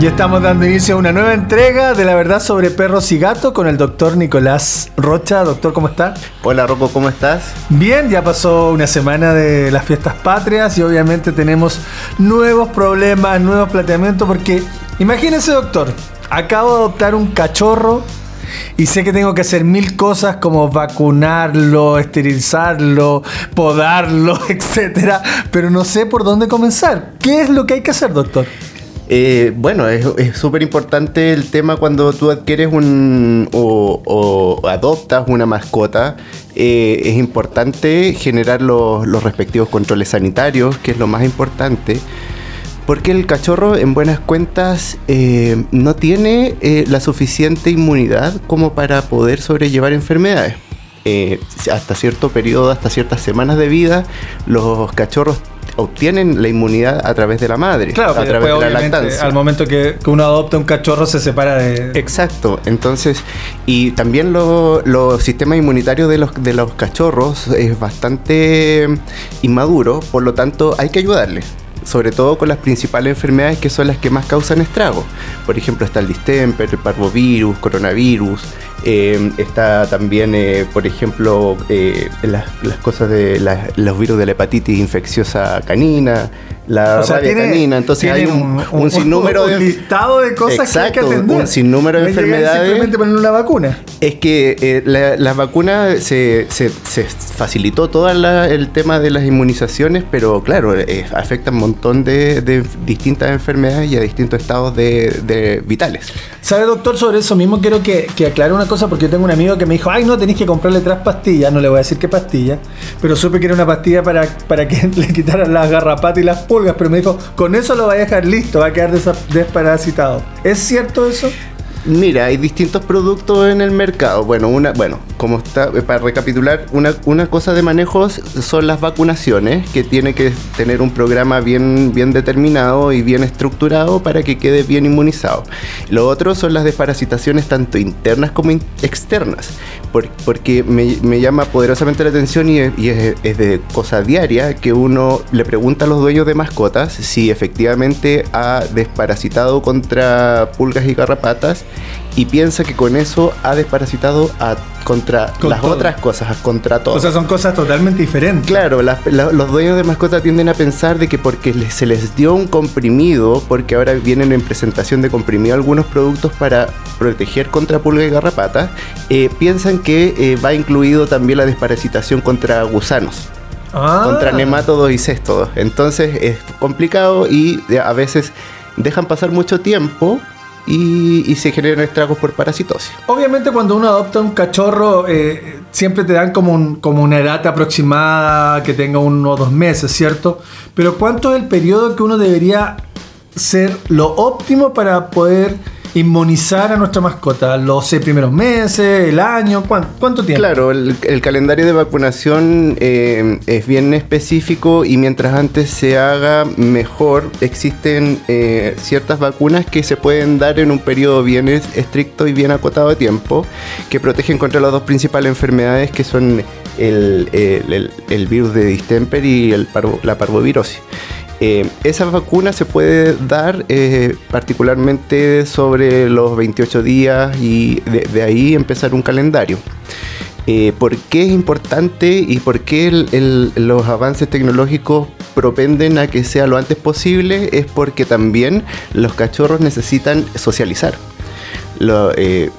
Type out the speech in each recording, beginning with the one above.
Y estamos dando inicio a una nueva entrega de la verdad sobre perros y gatos con el doctor Nicolás Rocha. Doctor, ¿cómo está? Hola Rocco, ¿cómo estás? Bien, ya pasó una semana de las fiestas patrias y obviamente tenemos nuevos problemas, nuevos planteamientos porque imagínese doctor, acabo de adoptar un cachorro y sé que tengo que hacer mil cosas como vacunarlo, esterilizarlo, podarlo, etcétera, pero no sé por dónde comenzar. ¿Qué es lo que hay que hacer, doctor? Eh, bueno, es súper importante el tema cuando tú adquieres un o, adoptas una mascota. Eh, es importante generar los, respectivos controles sanitarios, que es lo más importante. Porque el cachorro, en buenas cuentas, eh, no tiene la suficiente inmunidad como para poder sobrellevar enfermedades. hasta cierto periodo, hasta ciertas semanas de vida, los cachorros obtienen la inmunidad a través de la madre, claro, a través de la lactancia. Al momento que, uno adopta un cachorro se separa de... Exacto, entonces, y también los sistemas inmunitarios de los, de los cachorros es bastante inmaduro, por lo tanto hay que ayudarle sobre todo con las principales enfermedades que son las que más causan estragos. Por ejemplo, está el distemper, el parvovirus, coronavirus, eh, está también, eh, por ejemplo, eh, las, cosas de los virus de la hepatitis infecciosa canina, la rabia canina. Entonces hay un, sinnúmero de. listado de cosas que hay que atender. Un sinnúmero de enfermedades. Simplemente poner una vacuna. Es que las vacunas se, se, facilitó todo el tema de las inmunizaciones, pero claro, afectan un montón de, distintas enfermedades y a distintos estados de, vitales. ¿Sabe, doctor? Sobre eso mismo quiero que, que aclare una cosa porque yo tengo un amigo que me dijo, ay, no, tenéis que comprarle tres pastillas, no le voy a decir qué pastilla, pero supe que era una pastilla para, para que le quitaran las garrapatas y las pulgas, pero me dijo, con eso lo va a dejar listo, va a quedar desparasitado. ¿Es cierto eso? Mira, hay distintos productos en el mercado. Bueno, una, bueno, como está, eh, para recapitular, una, una cosa de manejos son las vacunaciones, que tiene que tener un programa bien, bien determinado y bien estructurado para que quede bien inmunizado. Lo otro son las desparasitaciones tanto internas como externas, porque me, llama poderosamente la atención y, es, es, de cosa diaria que uno le pregunta a los dueños de mascotas si efectivamente ha desparasitado contra pulgas y garrapatas y piensa que con eso ha desparasitado a, contra las otras cosas, contra todo. O sea, son cosas totalmente diferentes. Claro, los dueños de mascotas tienden a pensar de que porque se les dio un comprimido, porque ahora vienen en presentación de comprimido algunos productos para proteger contra pulga y garrapata, eh, piensan que eh, va incluido también la desparasitación contra gusanos. Ah. Contra nematodos y céstodos. Entonces es complicado y a veces dejan pasar mucho tiempo y, se generan estragos por parasitosis. Obviamente cuando uno adopta un cachorro eh, siempre te dan como, como una edad aproximada que tenga uno o dos meses, ¿cierto? Pero ¿cuánto es el periodo que uno debería ser lo óptimo para poder inmunizar a nuestra mascota? ¿Los seis primeros meses, el año? ¿Cuánto, tiempo? Claro, el, calendario de vacunación eh, es bien específico y mientras antes se haga mejor, existen eh, ciertas vacunas que se pueden dar en un periodo bien estricto y bien acotado de tiempo que protegen contra las dos principales enfermedades que son el, virus de distemper y el la parvovirosis. Eh, esa vacuna se puede dar eh, particularmente sobre los 28 días y de, ahí empezar un calendario. Eh, ¿Por qué es importante y por qué los avances tecnológicos propenden a que sea lo antes posible? Es porque también los cachorros necesitan socializar.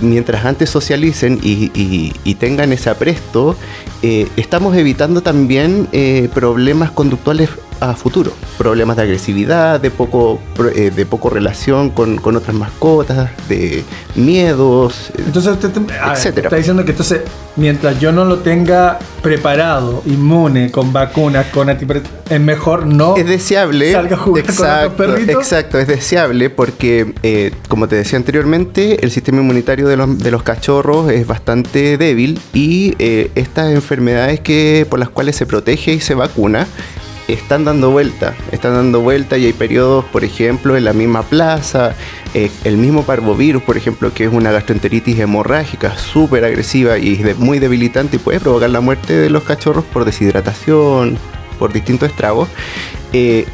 mientras antes socialicen y, tengan ese apresto, estamos evitando también problemas conductuales a futuro. Problemas de agresividad, de poco, eh, de poco relación con, otras mascotas, de miedos, entonces usted etcétera. está diciendo que entonces, mientras yo no lo tenga preparado, inmune, con vacunas, con es mejor no es deseable, salga a jugar exacto, con Exacto, es deseable porque, eh, como te decía anteriormente, el sistema inmunitario de los, de los cachorros es bastante débil y eh, estas enfermedades que, por las cuales se protege y se vacuna, están dando vuelta, están dando vuelta y hay periodos, por ejemplo, en la misma plaza, eh, el mismo parvovirus, por ejemplo, que es una gastroenteritis hemorrágica súper agresiva y muy debilitante y puede provocar la muerte de los cachorros por deshidratación, por distintos estragos. Eh,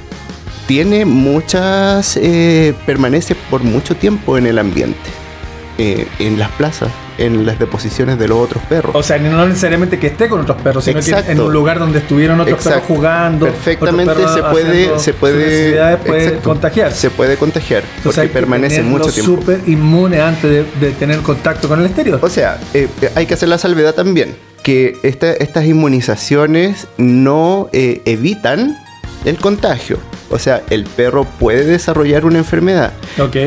tiene muchas, eh, permanece por mucho tiempo en el ambiente, en las plazas, en las deposiciones de los otros perros. O sea, no necesariamente que esté con otros perros, sino Exacto. que en un lugar donde estuvieron otros Exacto. perros jugando. Perfectamente perros se puede, se puede, puede exacto, contagiarse. Se puede contagiar Entonces porque hay que permanece mucho tiempo. súper inmune antes de, de tener contacto con el exterior. O sea, eh, hay que hacer la salvedad también, que esta- estas inmunizaciones no eh, evitan el contagio. O sea, el perro puede desarrollar una enfermedad,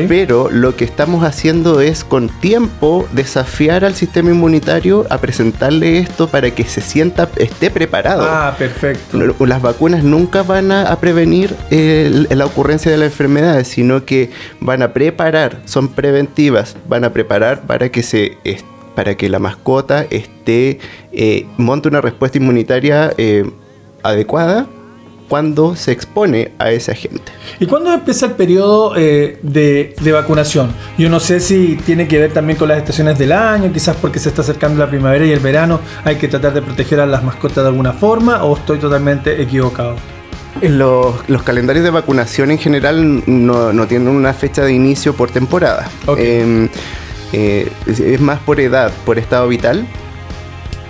pero lo que estamos haciendo es con tiempo desafiar al sistema inmunitario a presentarle esto para que se sienta, esté preparado. Ah, perfecto. Las vacunas nunca van a, a prevenir el- la ocurrencia de la enfermedad, sino que van a preparar, son preventivas, van a preparar para que se para que la mascota esté eh, monte una respuesta inmunitaria eh, adecuada cuando se expone a ese agente. ¿Y cuándo empieza el periodo eh, de, de vacunación? Yo no sé si tiene que ver también con las estaciones del año, quizás porque se está acercando la primavera y el verano, hay que tratar de proteger a las mascotas de alguna forma, o estoy totalmente equivocado. Los, los calendarios de vacunación en general no, no tienen una fecha de inicio por temporada. Ok. Eh, eh, es más por edad, por estado vital.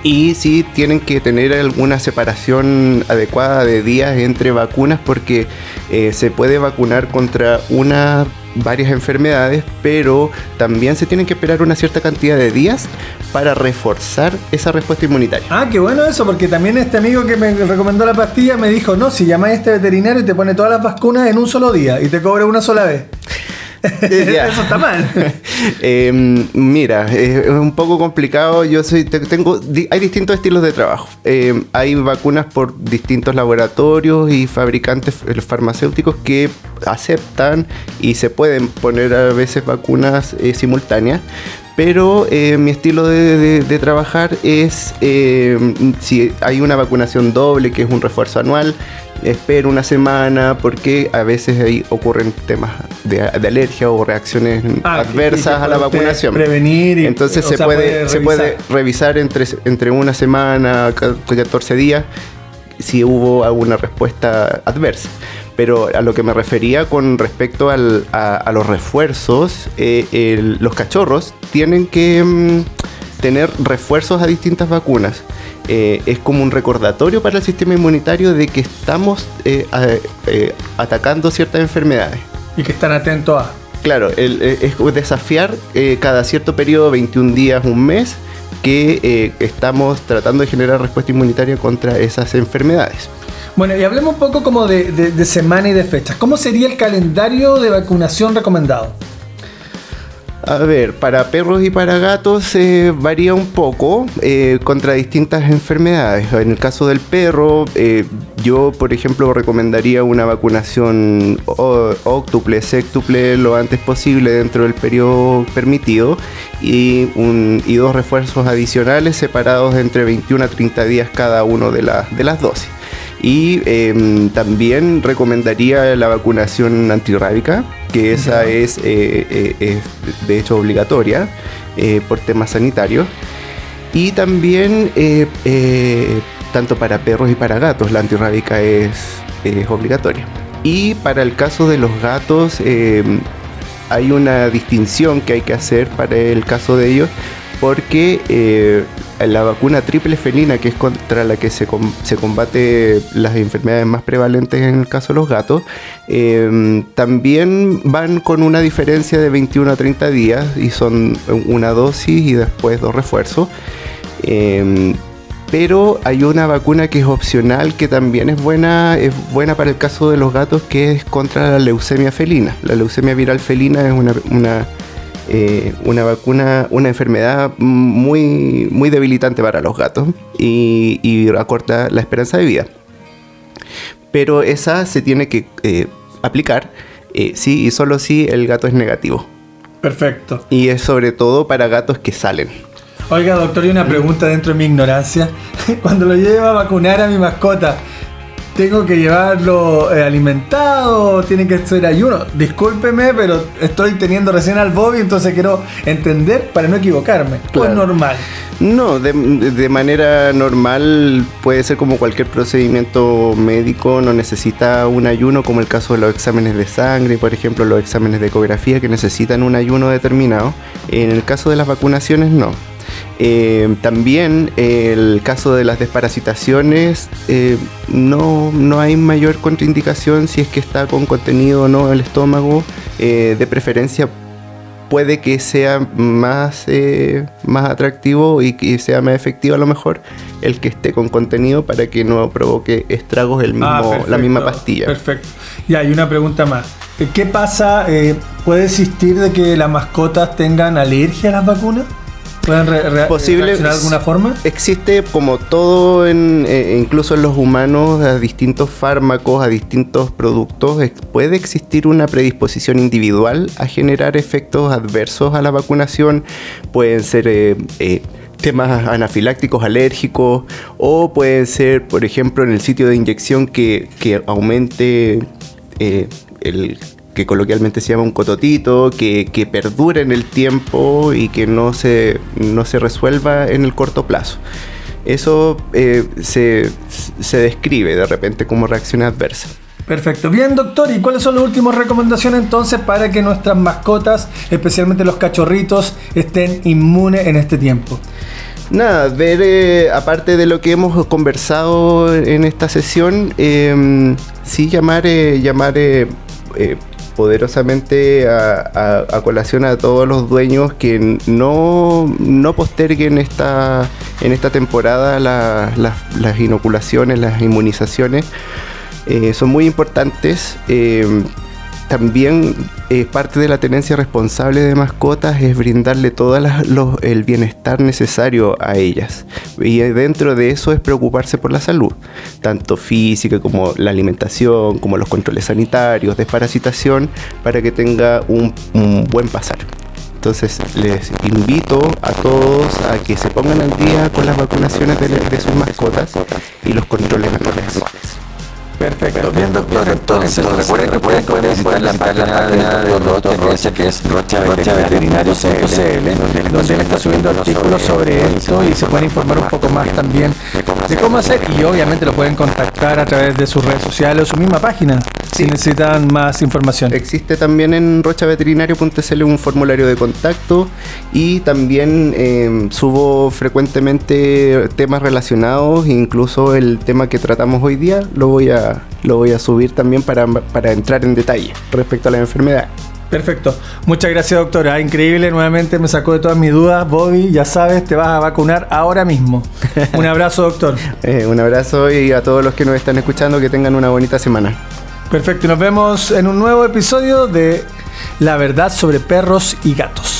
Y sí tienen que tener alguna separación adecuada de días entre vacunas porque eh, se puede vacunar contra una varias enfermedades, pero también se tienen que esperar una cierta cantidad de días para reforzar esa respuesta inmunitaria. Ah, qué bueno eso, porque también este amigo que me recomendó la pastilla me dijo, no, si llamáis a este veterinario y te pone todas las vacunas en un solo día y te cobra una sola vez. Eso está mal. Eh, mira, es un poco complicado. Yo soy, te- tengo, hay distintos estilos de trabajo. Eh, hay vacunas por distintos laboratorios y fabricantes eh, farmacéuticos que aceptan y se pueden poner a veces vacunas eh, simultáneas. Pero eh, mi estilo de, de- de trabajar es eh, si hay una vacunación doble, que es un refuerzo anual, espero una semana porque a veces ahí ocurren temas de, de alergia o reacciones Ah, adversas a la vacunación. prevenir y- Entonces se, sea, puede, se puede revisar. entre, entre una semana, ca- 14 días, si hubo alguna respuesta adversa. Pero a lo que me refería con respecto al- a, a los refuerzos, eh, el- los cachorros tienen que mm, tener refuerzos a distintas vacunas. Eh, es como un recordatorio para el sistema inmunitario de que estamos eh, a- eh, atacando ciertas enfermedades. Y que están atentos a... Claro, el- es desafiar cada cierto periodo, 21 días, un mes, que estamos tratando de generar respuesta inmunitaria contra esas enfermedades. Bueno, y hablemos un poco como de, de- de semana y de fechas. ¿Cómo sería el calendario de vacunación recomendado? A ver, para perros y para gatos eh, varía un poco eh, contra distintas enfermedades. En el caso del perro, eh, yo por ejemplo recomendaría una vacunación óctuple, sextuple lo antes posible dentro del periodo permitido y, un- y dos refuerzos adicionales separados entre 21 a 30 días cada uno de, la- de las dosis. Y em, también recomendaría la vacunación antirrábica, que esa es, eh, eh, es de hecho obligatoria eh, por temas sanitarios. Y también, tanto para perros y para gatos, la antirrábica es, es obligatoria. Y para el caso de los gatos, hay una distinción que hay que hacer para el caso de ellos, porque eh, la vacuna triple felina, que es contra la que se, com- se combate las enfermedades más prevalentes en el caso de los gatos, eh, también van con una diferencia de 21 a 30 días y son una dosis y después dos refuerzos. Eh, pero hay una vacuna que es opcional que también es buena, es buena para el caso de los gatos, que es contra la leucemia felina. La leucemia viral felina es una, una, eh, una vacuna, una enfermedad muy, muy debilitante para los gatos y, y acorta la esperanza de vida. Pero esa se tiene que eh, aplicar eh, sí y solo si el gato es negativo. Perfecto. Y es sobre todo para gatos que salen. Oiga, doctor, y una pregunta dentro de mi ignorancia. Cuando lo llevo a vacunar a mi mascota, tengo que llevarlo eh, alimentado, tiene que ser ayuno. Discúlpeme, pero estoy teniendo recién al Bobby, entonces quiero entender para no equivocarme. Pues normal. No, de, de, manera normal puede ser como cualquier procedimiento médico, no necesita un ayuno, como el caso de los exámenes de sangre, por ejemplo, los exámenes de ecografía que necesitan un ayuno determinado. En el caso de las vacunaciones, no. Eh, también el caso de las desparasitaciones, eh, no, no, hay mayor contraindicación si es que está con contenido o no el estómago. Eh, de preferencia puede que sea más, más atractivo y que sea más efectivo a lo mejor el que esté con contenido para que no provoque estragos el ah, mismo, la misma pastilla. Perfecto. Y hay una pregunta más. ¿Qué pasa? ¿Puede existir de que las mascotas tengan alergia a las vacunas? ¿Pueden posible, de alguna forma? Existe como todo, en, eh, incluso en los humanos, a distintos fármacos, a distintos productos, puede existir una predisposición individual a generar efectos adversos a la vacunación. Pueden ser... Eh, eh, temas anafilácticos, alérgicos, o pueden ser, por ejemplo, en el sitio de inyección que, que aumente el que coloquialmente se llama un cototito, que, que perdure en el tiempo y que no se, no se resuelva en el corto plazo. Eso eh, se, se describe de repente como reacción adversa. Perfecto. Bien, doctor, ¿y cuáles son las últimas recomendaciones entonces para que nuestras mascotas, especialmente los cachorritos, estén inmunes en este tiempo? Nada, ver, eh, aparte de lo que hemos conversado en esta sesión, eh, sí llamar, llamar poderosamente a, colación a todos los dueños que no, no posterguen esta, en esta temporada las inoculaciones, las inmunizaciones. Eh, son muy importantes. Eh, también eh, parte de la tenencia responsable de mascotas es brindarle todo el bienestar necesario a ellas. Y dentro de eso es preocuparse por la salud, tanto física como la alimentación, como los controles sanitarios, desparasitación, para que tenga un, buen pasar. Entonces les invito a todos a que se pongan al día con las vacunaciones de, de sus mascotas y los controles anuales. Perfecto. Bien, doctor. Entonces, recuerden que pueden visitar la página de doctor Rocha, que es rochaveterinario.cl, donde él está subiendo artículos sobre esto y se pueden informar un poco más también de cómo hacer. Y obviamente lo pueden contactar a través de sus redes sociales o su misma página si necesitan más información. Existe también en rochaveterinario.cl un formulario de contacto y también em, subo frecuentemente temas relacionados, incluso el tema que tratamos hoy día lo voy a lo voy a subir también para, para entrar en detalle respecto a la enfermedad. Perfecto. Muchas gracias, doctora. Increíble. Nuevamente me sacó de todas mis dudas. Bobby, ya sabes, te vas a vacunar ahora mismo. Un abrazo, doctor. Eh, un abrazo y a todos los que nos están escuchando que tengan una bonita semana. Perfecto. Y nos vemos en un nuevo episodio de La verdad sobre perros y gatos.